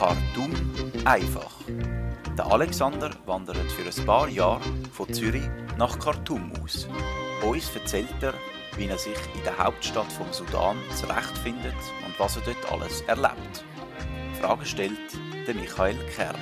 Khartoum einfach. Der Alexander wandert für ein paar Jahre von Zürich nach Khartoum aus. Uns erzählt er, wie er sich in der Hauptstadt vom Sudan zurechtfindet und was er dort alles erlebt. Fragen stellt der Michael Kern.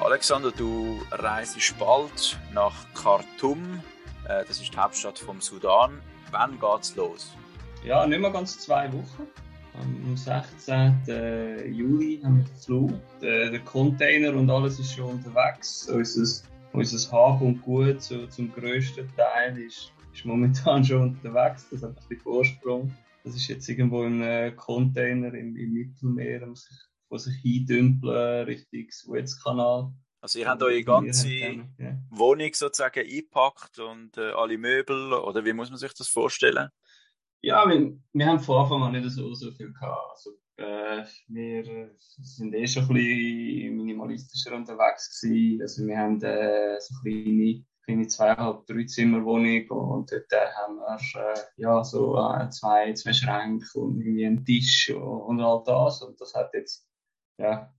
Alexander, du reist bald nach Khartoum. Äh, das ist die Hauptstadt vom Sudan. Wann geht's los? Ja, nicht mehr ganz zwei Wochen. Am 16. Juli haben wir den Flug. Der, der Container und alles ist schon unterwegs. Unser, unser Hab und Gut so, zum grössten Teil ist, ist momentan schon unterwegs. Das hat ein bisschen Vorsprung. Das ist jetzt irgendwo im Container im, im Mittelmeer, wo sich, wo sich eindümpeln Richtung Suezkanal. Also ihr habt eure ganze ja. Wohnung sozusagen eingepackt und äh, alle Möbel, oder wie muss man sich das vorstellen? Ja, wir, wir haben von Anfang an nicht so, so viel gehabt. Also, äh, wir sind eh schon ein bisschen minimalistischer unterwegs gewesen. Also wir haben äh, so eine kleine, kleine zweieinhalb, drei Zimmer Wohnung und dort äh, haben wir äh, ja, so äh, zwei, zwei Schränke und irgendwie einen Tisch und, und all das. Und das hat jetzt, ja,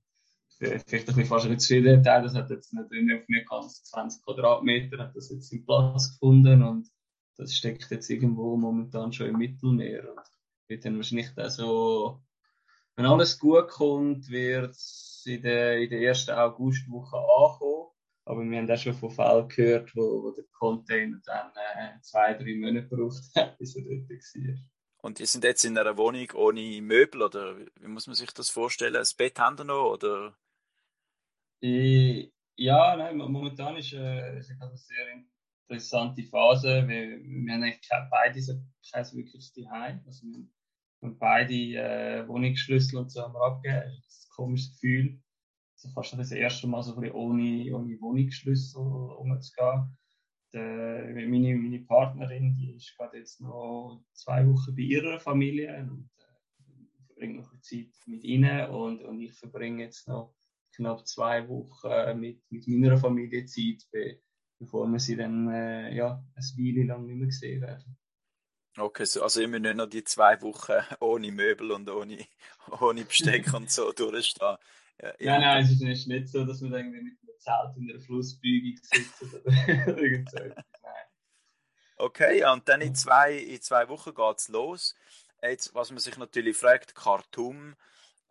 vielleicht ein bisschen fast ein zu viel Detail, das hat jetzt nicht, auf mir ganz 20 Quadratmeter, hat das jetzt im Platz gefunden und das steckt jetzt irgendwo momentan schon im Mittelmeer und wird dann wahrscheinlich auch so, wenn alles gut kommt, wird es in der, in der ersten Augustwoche ankommen. Aber wir haben auch schon von Fällen gehört, wo, wo der Container dann äh, zwei, drei Monate braucht bis er dort war. Und ihr sind jetzt in einer Wohnung ohne Möbel oder wie muss man sich das vorstellen? Das Bett haben ihr noch oder? Ich, ja, nein, momentan ist, äh, ist eine sehr interessante Phase. Wir, wir haben beide so kein wirkliches Zuhause. Also wir haben beide äh, Wohnungsschlüssel und so haben wir abgegeben. Das ist ein komisches Gefühl. Also fast das erste Mal so ohne, ohne Wohnungsschlüssel umzugehen. Die, meine, meine Partnerin, die ist gerade jetzt noch zwei Wochen bei ihrer Familie und äh, verbringt noch Zeit mit ihnen und, und ich verbringe jetzt noch knapp zwei Wochen mit, mit meiner Familie Zeit, bevor wir sie dann äh, ja, eine Weile lang nicht mehr gesehen werden. Okay, so, also immer nicht noch die zwei Wochen ohne Möbel und ohne, ohne Besteck und so durchstehen. Ja, nein, nein, es ist nicht so, dass wir irgendwie mit einem Zelt in einer Flussbeugung sitzen oder irgend so. Nein. Okay, und dann in zwei, in zwei Wochen geht es los. Jetzt, was man sich natürlich fragt, Khartoum,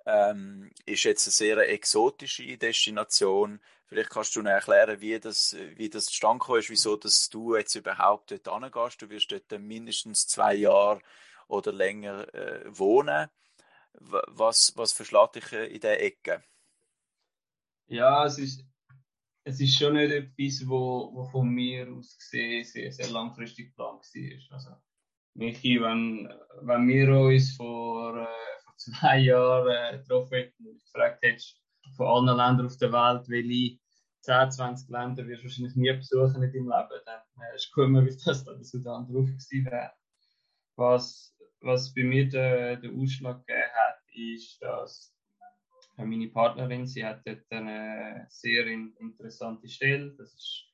ähm, ist jetzt eine sehr exotische Destination. Vielleicht kannst du erklären, wie das, wie das zustande gekommen ist, wieso dass du jetzt überhaupt dort hingehst. Du wirst dort mindestens zwei Jahre oder länger äh, wohnen. Was, was verschlägt dich äh, in dieser Ecke? Ja, es ist, es ist schon nicht etwas, wo, wo von mir aus gesehen sehr, sehr langfristig geplant war. Also, Michi, wenn, wenn wir uns vor äh, zwei Jahren äh, getroffen und gefragt hättest, von allen Ländern auf der Welt, welche 10, 20 Länder wirst du wahrscheinlich nie besuchen in deinem Leben, dann äh, ist gekommen, wie das da der Sudan drauf gewesen wäre. Was, was bei mir den, den Ausschlag gegeben hat, ist, dass meine Partnerin, sie hat dort eine sehr interessante Stelle, das ist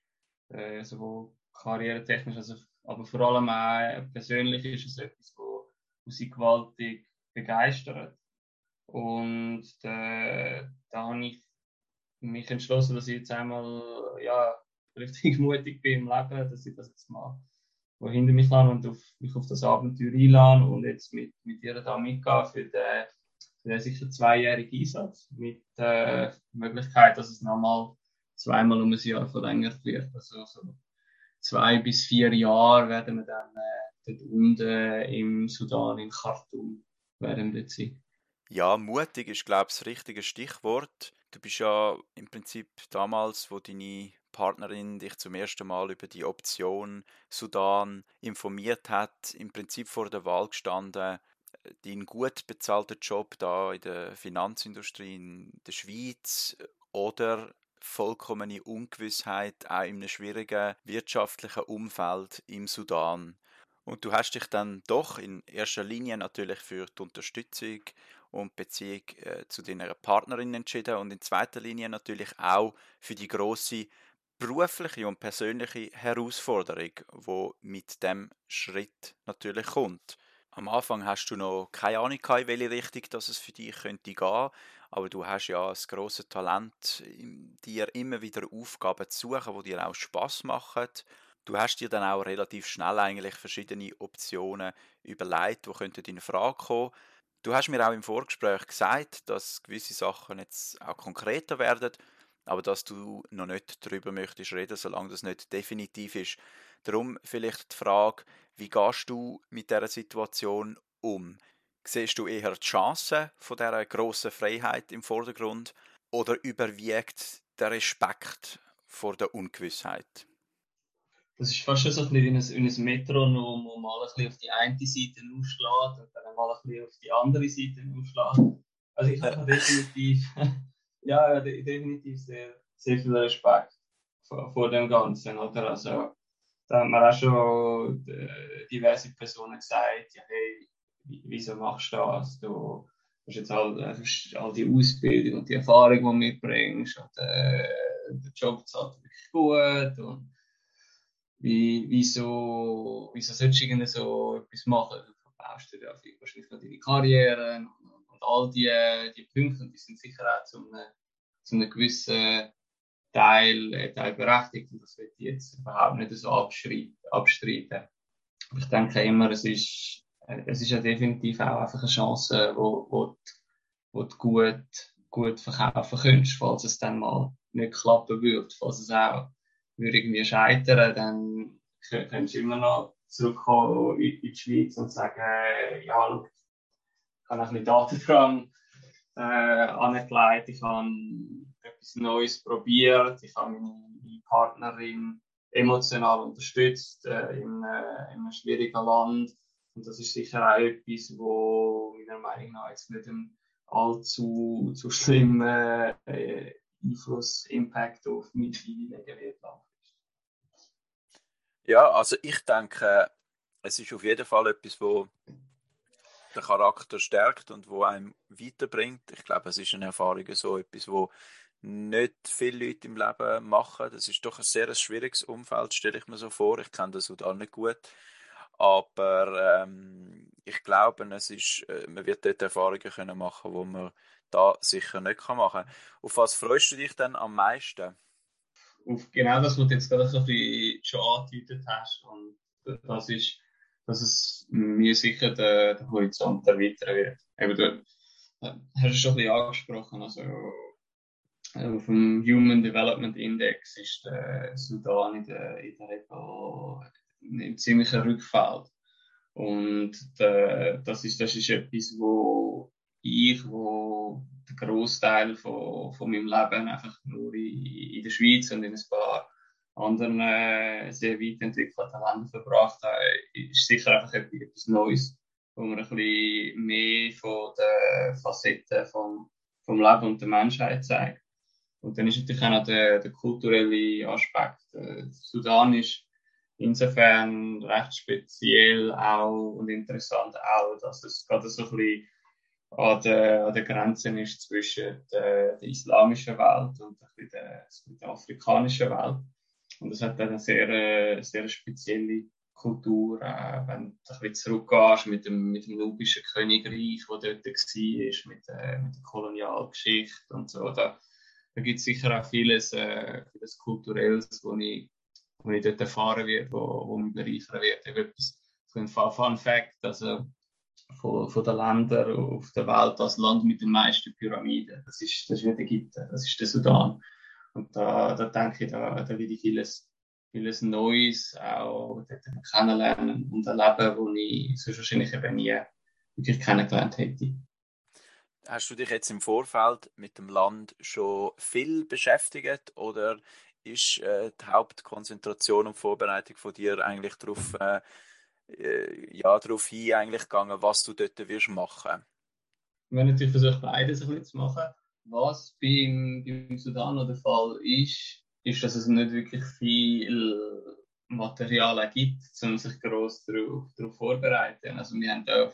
äh, sowohl karrieretechnisch, also, aber vor allem auch persönlich ist es etwas, wo sie gewaltig begeistert. Und äh, da habe ich mich entschlossen, dass ich jetzt einmal ja, richtig mutig bin im Leben, dass ich das jetzt mal hinter mich lasse und auf, mich auf das Abenteuer einlade und jetzt mit, mit ihr da mitgehe für den, für den sicher zweijährigen Einsatz mit der äh, Möglichkeit, dass es nochmal zweimal um ein Jahr verlängert wird. Also so zwei bis vier Jahre werden wir dann äh, dort unten im Sudan, in Khartoum, werden dort sein. Ja, mutig ist, glaube ich, das richtige Stichwort. Du bist ja im Prinzip damals, wo deine Partnerin dich zum ersten Mal über die Option Sudan informiert hat, im Prinzip vor der Wahl gestanden, deinen gut bezahlten Job da in der Finanzindustrie in der Schweiz oder vollkommene Ungewissheit auch in einem schwierigen wirtschaftlichen Umfeld im Sudan. Und du hast dich dann doch in erster Linie natürlich für die Unterstützung und Beziehung äh, zu deiner Partnerin entschieden und in zweiter Linie natürlich auch für die große berufliche und persönliche Herausforderung, wo mit dem Schritt natürlich kommt. Am Anfang hast du noch keine Ahnung in welche Richtung dass es für dich könnte gehen, aber du hast ja das große Talent, dir immer wieder Aufgaben zu suchen, die dir auch Spaß machen. Du hast dir dann auch relativ schnell eigentlich verschiedene Optionen überlegt, die könnten in Frage kommen. Du hast mir auch im Vorgespräch gesagt, dass gewisse Sachen jetzt auch konkreter werden, aber dass du noch nicht darüber möchtest reden, solange das nicht definitiv ist. Darum vielleicht die Frage, wie gehst du mit dieser Situation um? Siehst du eher die Chancen von dieser grossen Freiheit im Vordergrund oder überwiegt der Respekt vor der Ungewissheit? Das ist fast schon so ein bisschen in ein Metronom, wo mal ein bisschen auf die eine Seite ausschlägt und dann mal ein bisschen auf die andere Seite ausschlägt. Also ich habe definitiv, ja, definitiv sehr, sehr viel Respekt vor, vor dem Ganzen. Oder? Also, da haben mir auch schon äh, diverse Personen gesagt, ja, hey, wieso machst du das? Du hast jetzt all, äh, hast all die Ausbildung und die Erfahrung, die du mitbringst und äh, der Job zahlt wirklich gut und wie, wieso, wieso sollst du irgendwie so etwas machen? Du verbaust dir ja wahrscheinlich deine Karriere und, und, all die, die Punkte, die sind sicher auch zu einem, zu einem gewissen Teil, äh, Teil berechtigt und das wird jetzt überhaupt nicht so abstreiten. Ich denke immer, es ist, äh, es ist ja definitiv auch einfach eine Chance, wo, wo, wo du gut, gut verkaufen könntest, falls es dann mal nicht klappen würde, falls es auch würde irgendwie scheitern, dann könntest du immer noch zurückkommen in, die Schweiz und sagen, ja, schau, ich habe ein bisschen Datendrang äh, angelegt, ich habe etwas Neues probiert. Ich habe meine Partnerin emotional unterstützt äh, in, äh, in einem schwierigen Land. Und das ist sicher auch etwas, wo meiner Meinung nach jetzt nicht ein allzu zu schlimmen äh, Einfluss, Impact auf meine Familie wird. Ja, also ich denke, es ist auf jeden Fall etwas, wo den Charakter stärkt und wo einem weiterbringt. Ich glaube, es ist eine Erfahrung so etwas, wo nicht viele Leute im Leben machen. Das ist doch ein sehr schwieriges Umfeld, stelle ich mir so vor. Ich kenne das auch nicht gut. Aber ähm, ich glaube, es ist, äh, man wird dort Erfahrungen können machen wo man da sicher nicht machen kann. Auf was freust du dich denn am meisten? Auf genau das, was du jetzt gerade ein bisschen schon angedeutet hast. Und das ist, dass es mir sicher den, den Horizont erweitern wird. Eben, du hast es schon ein bisschen angesprochen. Also, auf dem Human Development Index ist der Sudan in der, in der Repo in ziemlichen Rückfall. Und der, das, ist, das ist etwas, wo ich, wo den Großteil von, von meinem Leben einfach nur in, in der Schweiz und in ein paar anderen äh, sehr weit entwickelten Ländern verbracht habe, ist sicher einfach etwas Neues, wo man ein bisschen mehr von den Facetten vom, vom Leben und der Menschheit zeigt. Und dann ist natürlich auch noch der, der kulturelle Aspekt. Äh, Sudan ist insofern recht speziell auch und interessant auch, dass es gerade so ein bisschen an der, an der Grenze ist zwischen der, der islamischen Welt und der, der afrikanischen Welt. Und es hat dann eine sehr, äh, sehr spezielle Kultur, äh, wenn du zurückgehst mit dem, mit dem nubischen Königreich, das dort war, mit, äh, mit der Kolonialgeschichte und so. Da, da gibt es sicher auch vieles, äh, vieles Kulturelles, wo ich, wo ich dort erfahren werde, wo, wo mich bereichern wird. Etwas, so ein Fun Fact, also von, von den Ländern auf der Welt, das Land mit den meisten Pyramiden, das ist, das ist nicht Ägypten, das ist der Sudan. Und da, da denke ich, da, da werde ich vieles, vieles Neues auch kennenlernen und erleben, wo ich sonst wahrscheinlich eben nie wirklich kennengelernt hätte. Hast du dich jetzt im Vorfeld mit dem Land schon viel beschäftigt oder ist äh, die Hauptkonzentration und Vorbereitung von dir eigentlich darauf, äh, äh, ja, darauf hin eigentlich gegangen, was du dort wirst machen? Wir haben natürlich versucht, beides ein bisschen zu machen. Was beim, beim Sudan der Fall ist, ist, dass es nicht wirklich viel Material gibt, um sich gross darauf, darauf vorzubereiten. Also wir haben da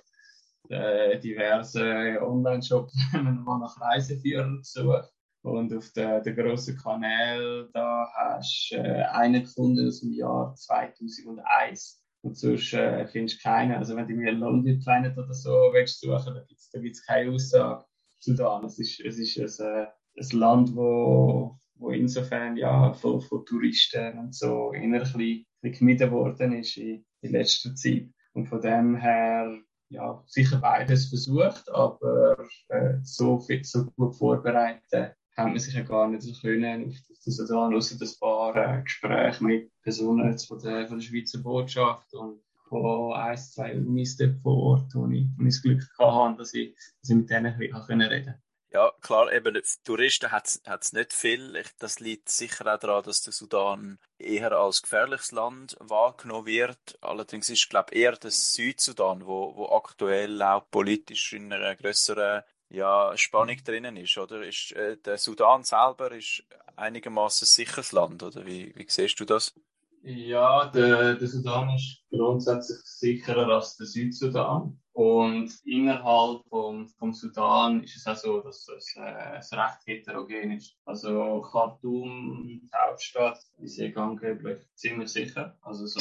äh, diverse Online-Shops nach Reiseführern gesucht. Und auf den, den grossen Kanal, da hast du äh, einen gefunden aus dem Jahr 2001. Und sonst äh, findest du keinen. Also wenn du mir London Planet oder so willst suchen, dann gibt es da gibt's keine Aussage Sudan. Es ist, es ist ein, äh, ein Land, wo, wo insofern ja von, von Touristen und so eher ein bisschen gemieden worden ist in, in letzter Zeit. Und von dem her ja, sicher beides versucht, aber äh, so, viel, so gut vorbereitet haben wir sich ja gar nicht so können auf das Sudan, außer ein paar äh, Gespräche mit Personen von der, von der Schweizer Botschaft und von ein, zwei Unis dort vor Ort, wo ich, wo ich das Glück hatte, dass ich, dass ich mit denen reden konnte. Ja, klar, eben, Touristen hat es nicht viel. Das liegt sicher auch daran, dass der Sudan eher als gefährliches Land wahrgenommen wird. Allerdings ist, glaube ich, eher der Südsudan, wo, wo aktuell auch politisch in einer größeren ja, Spannung drinnen ist, oder? Ist, äh, der Sudan selber ist einigermaßen sicheres Land, oder? Wie, wie siehst du das? Ja, der, der Sudan ist grundsätzlich sicherer als der Südsudan. Und innerhalb vom, vom Sudan ist es auch so, dass es, äh, es recht heterogen ist. Also Khartoum, die Hauptstadt, ist eh angeblich ziemlich sicher. Also so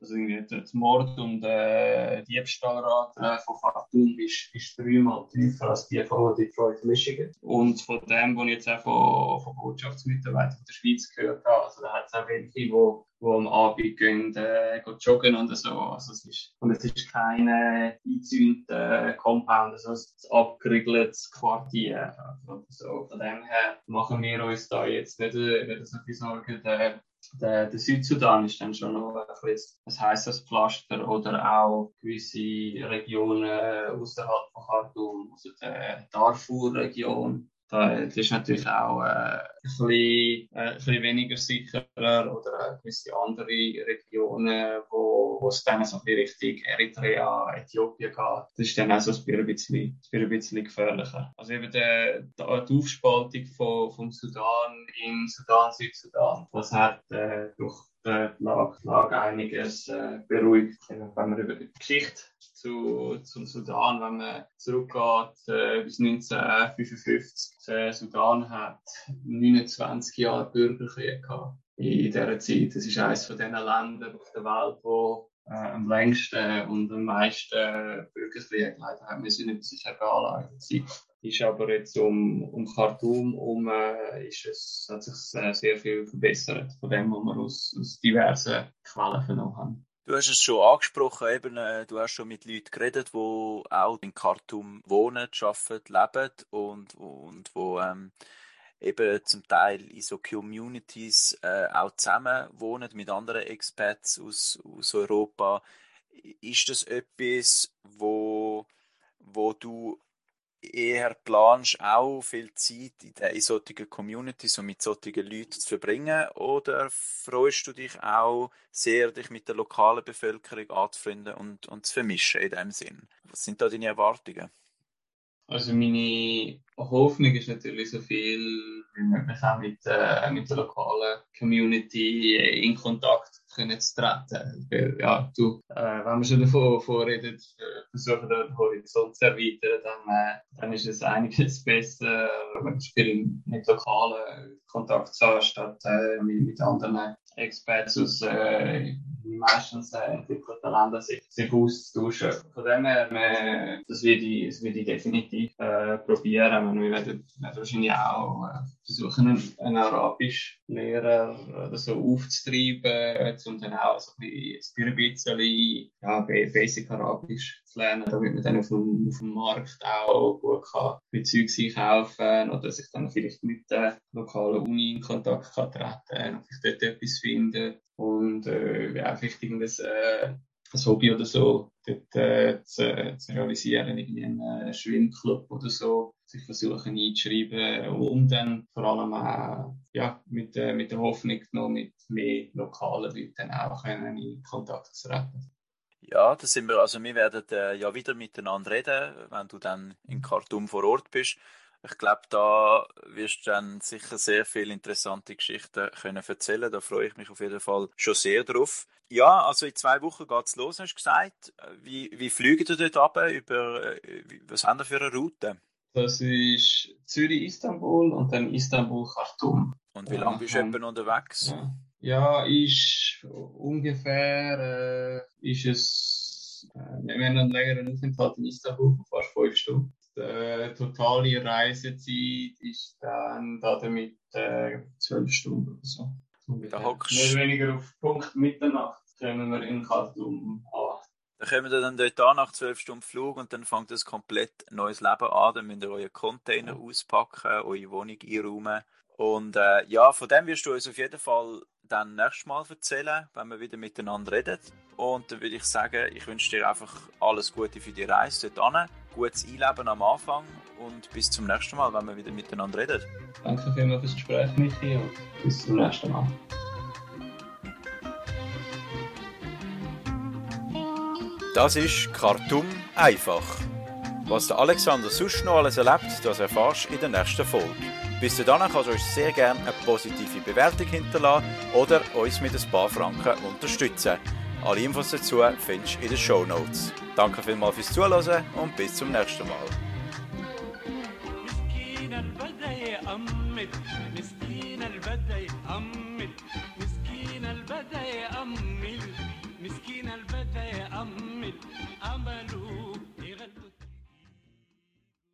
also irgendwie das Mord und äh, Diebstahlrate von Khartoum ist, ist dreimal tiefer als die von Detroit, Michigan. Und von dem, was ich jetzt auch von, von Botschaftsmitarbeitern der Schweiz gehört habe, also da hat es auch welche, die wo am Abend gehen, äh, gehen joggen oder so. Also es ist, und es ist keine eingezäunte Compound, also es ist ein abgeriegeltes Quartier. Also so. Von dem her machen wir uns da jetzt nicht, nicht so viel Sorgen. Der, der, der Südsudan ist dann schon noch ein, ein heißes Pflaster oder auch gewisse Regionen außerhalb von Khartoum, also der Darfur-Region das ist natürlich auch äh, ein, bisschen, äh, ein bisschen weniger sicher oder gewisse andere Regionen, wo, wo es dann so bisschen Richtung Eritrea, Äthiopien geht. Das ist dann auch so ein bisschen, ein bisschen gefährlicher. Also eben die, die Aufspaltung von, vom Sudan in Sudan, Südsudan, das hat äh, durch die Lage, Lage einiges äh, beruhigt, wenn man über die Geschichte zu, zum Sudan, wenn man zurückgeht äh, bis 1955. Der Sudan hat 29 Jahre Bürgerkrieg gehabt. In dieser Zeit. Das ist eines von den Ländern auf der Welt, wo äh, am längsten und am meisten Bürgerkrieg leider haben müssen über sich ergehen ist aber jetzt um, um Khartoum um, äh, ist es, hat sich äh, sehr viel verbessert von dem, was wir aus, aus diversen Quellen vernommen haben. Du hast es schon angesprochen, eben, äh, du hast schon mit Leuten geredet, die auch in Khartoum wohnen, arbeiten, leben und, und wo ähm, eben zum Teil in so Communities äh, auch zusammen wohnen mit anderen Expats aus, aus Europa. Ist das etwas, wo, wo du eher planst, auch viel Zeit in, der, in solchen Communities und mit solchen Leuten zu verbringen? Oder freust du dich auch sehr, dich mit der lokalen Bevölkerung anzufreunden und, und zu vermischen in dem Sinn? Was sind da deine Erwartungen? Also meine Hoffnung ist natürlich so viel wie möglich auch mit, äh, mit der lokalen Community in Kontakt zu treten. Ja, du, äh, wenn wir schon davon, davon reden, äh, versuchen den Horizont zu erweitern, dann, äh, dann ist es einiges besser, wenn du mit lokalen Kontakt zu haben, statt äh, mit, anderen Experts aus äh, meistens äh, entwickelten Ländern sich, sich auszutauschen. Von dem her, äh, das würde ich, ich definitiv äh, probieren. Wir werden, werden wahrscheinlich auch äh, versuchen, einen, einen Arabisch-Lehrer oder so aufzutreiben, um dann auch so ein bisschen, ja, Basic Arabisch lernen, damit man dann auf dem, auf dem Markt auch gut kann mit Zeug einkaufen oder sich dann vielleicht mit der lokalen Uni in Kontakt kann treten und vielleicht dort etwas finden und äh, ja, vielleicht irgendein äh, ein Hobby oder so dort, äh, zu, zu realisieren, irgendwie einen Schwimmclub oder so, sich versuchen einzuschreiben und dann vor allem auch ja, mit, äh, mit der Hoffnung noch mit mehr lokalen Leuten auch können in Kontakt zu treten. Ja, das sind wir, also wir werden äh, ja wieder miteinander reden, wenn du dann in Khartoum vor Ort bist. Ich glaube, da wirst du dann sicher sehr viele interessante Geschichten können erzählen. Da freue ich mich auf jeden Fall schon sehr drauf. Ja, also in zwei Wochen geht es los, hast du gesagt. Wie, wie fliegen ihr dort ab? Über, äh, was haben wir für eine Route? Das ist Zürich-Istanbul und dann Istanbul-Khartoum. Und wie lange bist du ähm, unterwegs? Ja. Ja, ist ungefähr, äh, ist es, äh, wir haben einen längeren Aufenthalt in Istanbul von fast fünf Stunden. Die äh, totale Reisezeit ist dann damit äh, zwölf Stunden oder so. Da hockst Mehr oder weniger auf Punkt Mitternacht kommen wir in Khartoum an. Dann kommen wir dann dort an nach zwölf Stunden Flug und dann fängt das komplett neues Leben an. Dann müsst ihr euren Container auspacken, eure Wohnung einräumen. Und äh, ja, von dem wirst du uns auf jeden Fall dann nächstes Mal erzählen, wenn wir wieder miteinander reden. Und dann würde ich sagen, ich wünsche dir einfach alles Gute für die Reise dort hin. Gutes Einleben am Anfang und bis zum nächsten Mal, wenn wir wieder miteinander reden. Danke vielmals fürs Gespräch, Michi, und bis zum nächsten Mal. Das ist Khartoum einfach. Was der Alexander sonst noch alles erlebt, das erfährst du in der nächsten Folge. Bis dahin kannst du uns sehr gerne eine positive Bewertung hinterlassen oder uns mit ein paar Franken unterstützen. Alle Infos dazu findest du in den Show Notes. Danke vielmals fürs Zuhören und bis zum nächsten Mal.